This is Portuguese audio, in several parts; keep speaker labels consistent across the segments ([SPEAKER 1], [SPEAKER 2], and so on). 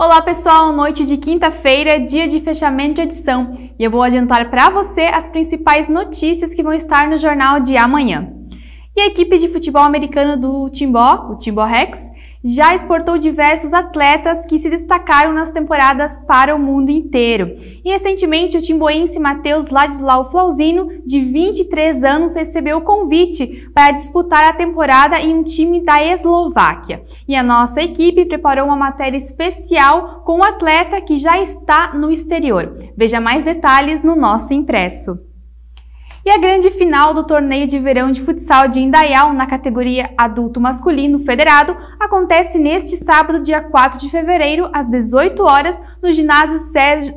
[SPEAKER 1] Olá pessoal, noite de quinta-feira, dia de fechamento de edição, e eu vou adiantar para você as principais notícias que vão estar no jornal de amanhã. E a equipe de futebol americano do Timbó, o Timbó Rex, já exportou diversos atletas que se destacaram nas temporadas para o mundo inteiro. E recentemente o timboense Matheus Ladislau Flauzino, de 23 anos, recebeu o convite para disputar a temporada em um time da Eslováquia. E a nossa equipe preparou uma matéria especial com o atleta que já está no exterior. Veja mais detalhes no nosso impresso. E a grande final do torneio de verão de futsal de Indaial na categoria adulto masculino federado acontece neste sábado, dia 4 de fevereiro, às 18 horas, no ginásio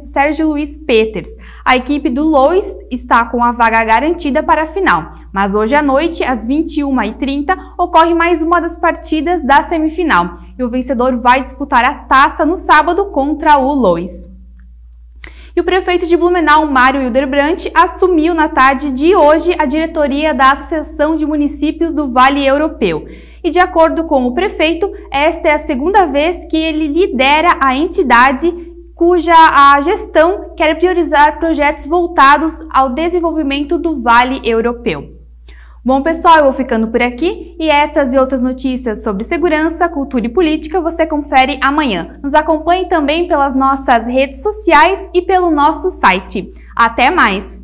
[SPEAKER 1] Sérgio Luiz Peters. A equipe do Lois está com a vaga garantida para a final, mas hoje à noite, às 21h30, ocorre mais uma das partidas da semifinal e o vencedor vai disputar a taça no sábado contra o Lois. O prefeito de Blumenau, Mário Hilderbrandt, assumiu na tarde de hoje a diretoria da Associação de Municípios do Vale Europeu. E de acordo com o prefeito, esta é a segunda vez que ele lidera a entidade cuja a gestão quer priorizar projetos voltados ao desenvolvimento do Vale Europeu. Bom, pessoal, eu vou ficando por aqui e essas e outras notícias sobre segurança, cultura e política você confere amanhã. Nos acompanhe também pelas nossas redes sociais e pelo nosso site. Até mais!